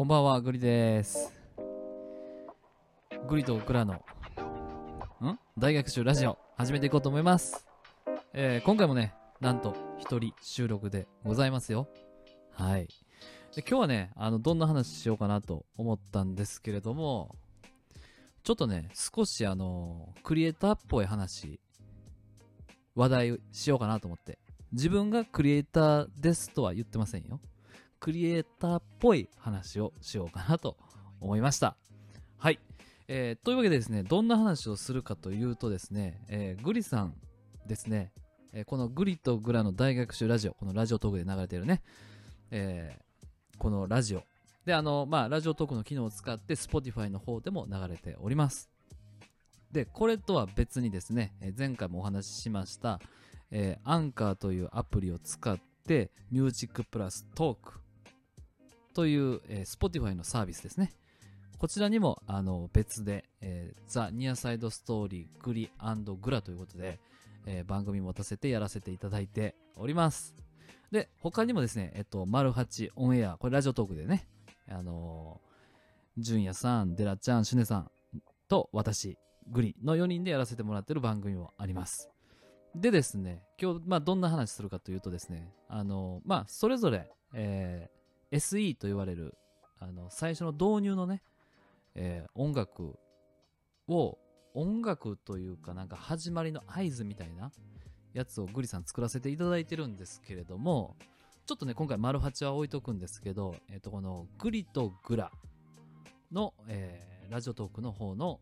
こんばんは、グリです。グリとグラの、ん？大学習ラジオ、始めていこうと思います。えー今回もね、なんと、一人収録でございますよ。はい。で今日はね、あの、どんな話しようかなと思ったんですけれども、ちょっとね、少しあの、クリエイターっぽい話、話題しようかなと思って。自分がクリエイターですとは言ってませんよ。クリエイターっぽい話をしようかなと思いました。はい。えーというわけでですね、どんな話をするかというとですね、えーグリさんですね、えーこのグリとグラの大学習ラジオ、このラジオトークで流れてるね、えーこのラジオ。で、あの、まあ、ラジオトークの機能を使って Spotify の方でも流れております。で、これとは別にですね、え前回もお話ししました、えーアンカーというアプリを使って、ミュージックプラストークという、えー Spotify のサービスですね。こちらにもあの別で、えー、ザ・ニアサイドストーリーグリグラということで、えー番組持たせてやらせていただいております。で、他にもですね、えっと、マルハチオンエア、これラジオトークでね、あのー、純也さん、デラちゃん、シュネさんと私、グリの4人でやらせてもらってる番組もあります。でですね、今日、まあ、どんな話するかというとですね、あのーまあ、それぞれ、えー SE と言われる、あの、最初の導入のね、えー音楽を、音楽というかなんか始まりの合図みたいなやつをグリさん作らせていただいてるんですけれども、ちょっとね、今回丸八は置いとくんですけど、えっ、と、このグリとグラの、えーラジオトークの方の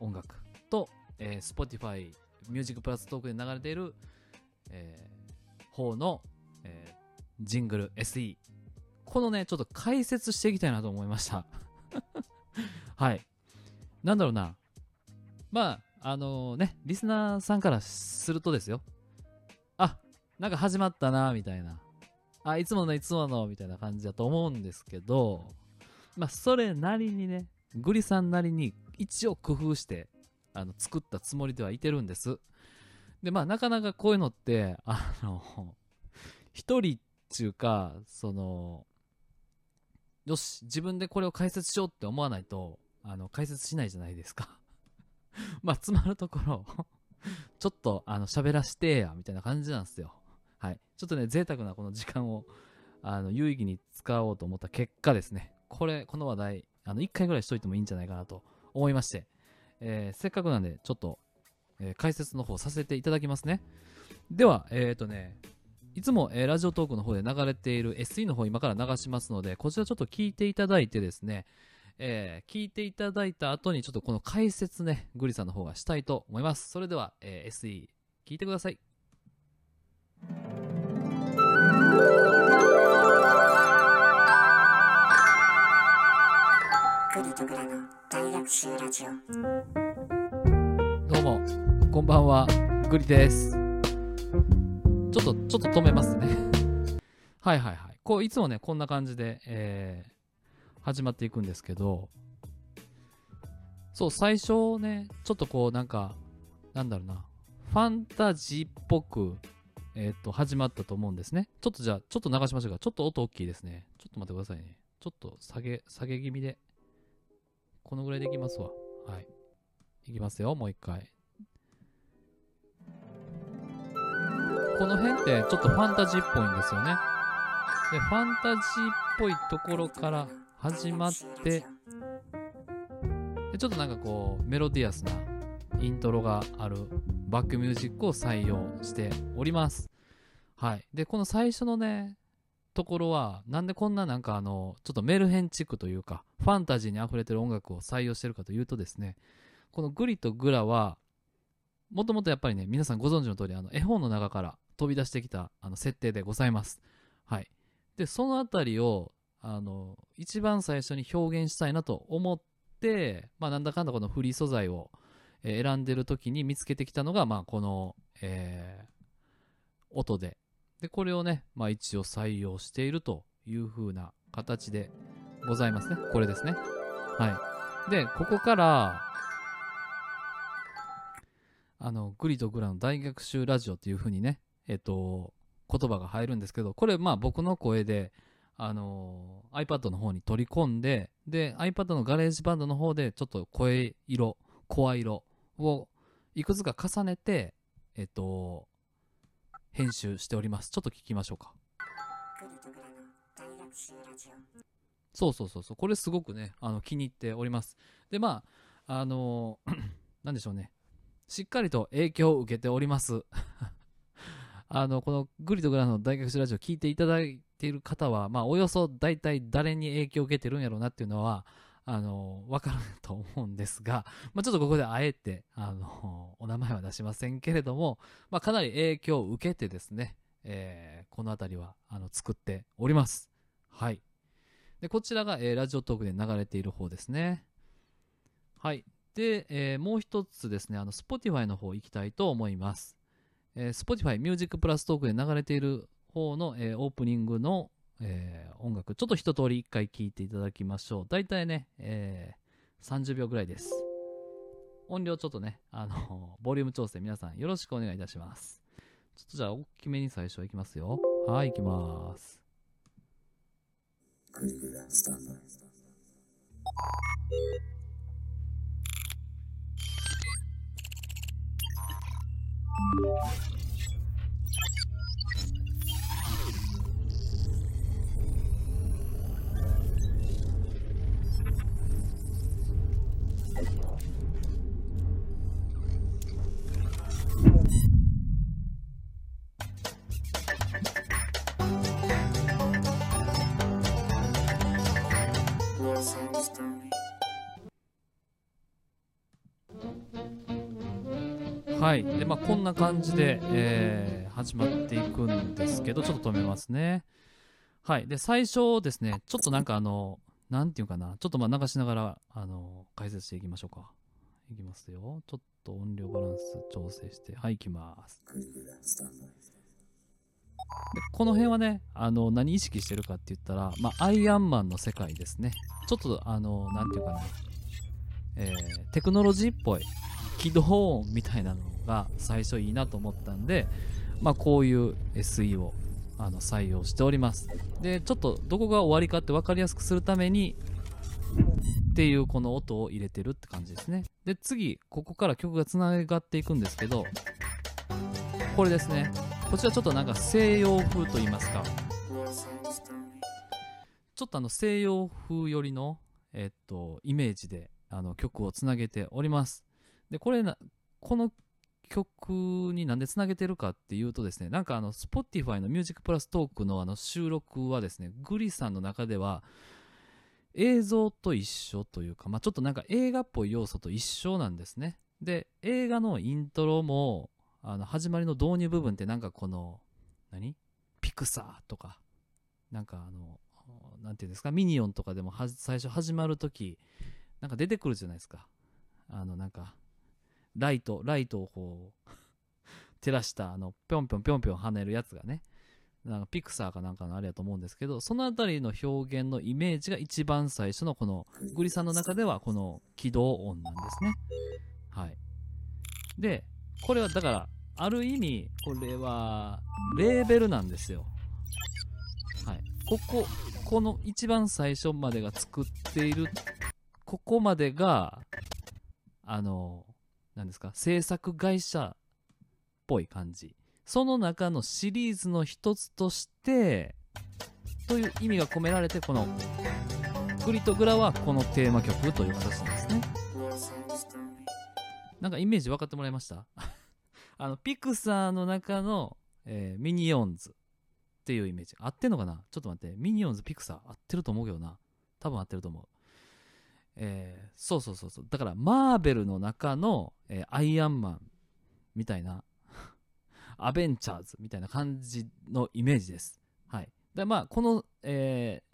音楽と、えー Spotify ミュージックプラストークで流れている、えー方の、えージングル SE このね、ちょっと解説していきたいなと思いました。はい。なんだろうな。まあ、あのね、リスナーさんからするとですよ。あ、なんか始まったな、みたいな。あ、いつものいつもの、みたいな感じだと思うんですけど、まあ、それなりにね、グリさんなりに一応工夫して、あの、作ったつもりではいてるんです。で、まあ、なかなかこういうのって、あの、一人っていうか、その、よし、自分でこれを解説しようって思わないと、あの、解説しないじゃないですか。まあ、つまるところ、ちょっと、あの、喋らしてや、みたいな感じなんですよ。はい。ちょっとね、贅沢なこの時間を、あの、有意義に使おうと思った結果ですね、これ、この話題、あの、一回ぐらいしといてもいいんじゃないかなと思いまして、えーせっかくなんで、ちょっと、えー解説の方させていただきますね。では、えっ、ー、とね、いつも、えーラジオトークの方で流れている SE の方今から流しますので、こちらちょっと聞いていただいてですね、えー聞いていただいた後にちょっとこの解説ね、グリさんの方がしたいと思います。それでは、えー SE 聞いてください。グリとグラの大学習ラジオどうも、こんばんは、グリです。ちょっと、ちょっと止めますね。はいはいはい。こう、いつもね、こんな感じで、えー始まっていくんですけど、そう、最初ね、ちょっとこう、なんか、なんだろうな、ファンタジーっぽく、えっ、と、始まったと思うんですね。ちょっとじゃあ、ちょっと流しましょうか。ちょっと音大きいですね。ちょっと待ってくださいね。ちょっと下げ、下げ気味で。このぐらいでいきますわ。はい。いきますよ、もう一回。この辺ってちょっとファンタジーっぽいんですよね。で、ファンタジーっぽいところから始まって、でちょっとなんかこう、メロディアスなイントロがあるバックミュージックを採用しております。はい。で、この最初のね、ところは、なんでこんななんかあの、ちょっとメルヘンチックというか、ファンタジーに溢れてる音楽を採用してるかというとですね、このグリとグラは、もともとやっぱりね、皆さんご存知の通り、あの、絵本の中から飛び出してきた、あの、設定でございます。はい。で、そのあたりを、あの、一番最初に表現したいなと思って、まあ、なんだかんだこのフリー素材を、選んでる時に見つけてきたのが、まあ、この、えー音で。で、これをね、まあ、一応採用しているという風な形でございますね。これですね。はい。で、ここから、あの、グリとグラの大学習ラジオっていう風にね、えっと、言葉が入るんですけど、これまあ僕の声で、あの iPad の方に取り込んで、で、iPad の GarageBand の方で、ちょっと声色、声色をいくつか重ねて、えっと、編集しております。ちょっと聞きましょうか。そうそうそうそう。これすごくね、あの、気に入っております。で、まあ、あのー なんでしょうね。しっかりと影響を受けております。あの、このグリとグラの大学習ラジオ聞いていただいている方は、まあ、およそ大体誰に影響を受けてるんやろうなっていうのは、あの、わかると思うんですが、まあ、ちょっとここであえて、あの、お名前は出しませんけれども、まあ、かなり影響を受けてですね、えーこの辺りは、あの、作っております。はい。で、こちらが、えーラジオトークで流れている方ですね。はい。で、えーもう一つですね、あの、Spotify の方行きたいと思います。えー Spotify Music Plus トークで流れている方の、えーオープニングの、えー音楽、ちょっと一通り一回聴いていただきましょう。だいたいね、えー30秒ぐらいです。音量ちょっとね、あの、ボリューム調整皆さんよろしくお願いいたします。ちょっとじゃあ、大きめに最初行きますよ。はい、行きます。you はい。で、まあ、こんな感じで、えー始まっていくんですけど、ちょっと止めますね。はい。で、最初ですね、ちょっとなんかあの、なんていうかな、ちょっとまあ流しながら、あの、解説していきましょうか。いきますよ。ちょっと音量バランス調整して、はい、いきます。でこの辺はね、あの、何意識してるかって言ったら、まあ、アイアンマンの世界ですね。ちょっと、あの、なんていうかな、えーテクノロジーっぽい起動音みたいなのが最初いいなと思ったんで、まあ、こういう SE をあの採用しております。で、ちょっとどこが終わりかって分かりやすくするために、っていうこの音を入れてるって感じですね。で、次、ここから曲がつながっていくんですけど、これですね。こちらちょっとなんか西洋風と言いますか、ちょっとあの西洋風寄りの、えっと、イメージであの曲をつなげております。で、これな、この曲になんでつなげてるかっていうとですね、なんかあの、Spotify の Music Plus トークのあの収録はですね、グリさんの中では、映像と一緒というか、まあ、ちょっとなんか映画っぽい要素と一緒なんですね。で、映画のイントロも、あの、始まりの導入部分ってなんかこの、何？ピクサーとか、なんかあの、なんていうんですか、ミニオンとかでも最初始まるとき、なんか出てくるじゃないですか。あの、なんか、ライト、ライトをこう、照らした、あの、ぴょんぴょんぴょんぴょん跳ねるやつがね、なんかピクサーかなんかのあれやと思うんですけど、そのあたりの表現のイメージが一番最初のこの、グリさんの中ではこの起動音なんですね。はい。で、これはだから、ある意味、これは、レーベルなんですよ。はい。ここ、この一番最初までが作っている、ここまでが、あの、なんですか、制作会社っぽい感じ。その中のシリーズの一つとして、という意味が込められて、この、グリとグラはこのテーマ曲という形なんですね。なんかイメージ分かってもらいました？あの、ピクサーの中の、えーミニオンズっていうイメージ。合ってんのかな？ちょっと待って。ミニオンズ、ピクサー合ってると思うけどな。多分合ってると思う。えーそうそうそうそう。だから、マーベルの中の、えーアイアンマンみたいな、アベンジャーズみたいな感じのイメージです。はい。で、まあ、この、えー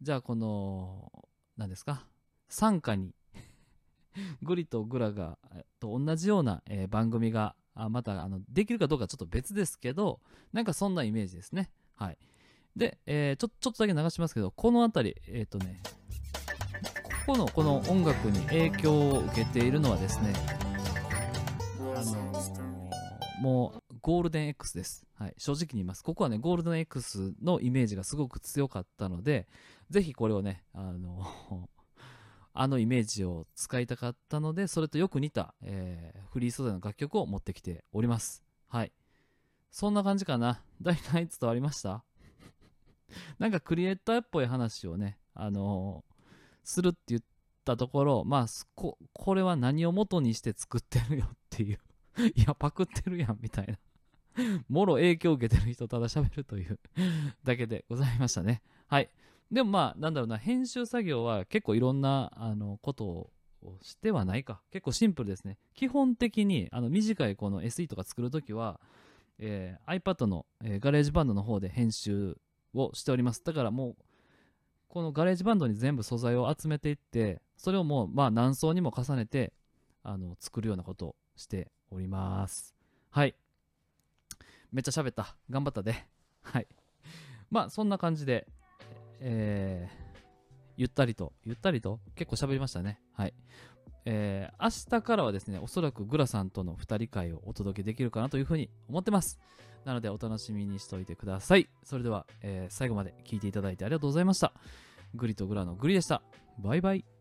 じゃあこの、何ですか？傘下に グリとグラがと同じような、えー番組があまたあのできるかどうかちょっと別ですけどなんかそんなイメージですねはいで、えーちょちょっとだけ流しますけどこの辺りえっ、とねこのこの音楽に影響を受けているのはですねあのもうゴールデン X です。はい。正直に言います。ここはね、ゴールデン X のイメージがすごく強かったので、ぜひこれをね、あの、あのイメージを使いたかったので、それとよく似た、えーフリー素材の楽曲を持ってきております。はい。そんな感じかな。大体伝わりました？なんかクリエイターっぽい話をね、あのするって言ったところ、まあ、すこ、これは何を元にして作ってるよっていう。いや、パクってるやん、みたいな。もろ影響を受けてる人ただ喋るという だけでございましたね。はい。でもまあ、なんだろうな、編集作業は結構いろんな、あの、ことをしてはないか。結構シンプルですね。基本的に、あの、短いこの SE とか作るときは、えー iPad の、えー GarageBand の方で編集をしております。だからもう、この GarageBand に全部素材を集めていって、それをもう、まあ何層にも重ねて、あの、作るようなことをしております。はい。めっちゃ喋った。頑張ったで。はい。まあそんな感じで、えーゆったりと、ゆったりと結構喋りましたね。はい。えー明日からはですね、おそらくグラさんとの2人会をお届けできるかなというふうに思ってます。なのでお楽しみにしておいてください。それでは、えー最後まで聞いていただいてありがとうございました。グリとグラのグリでした。バイバイ。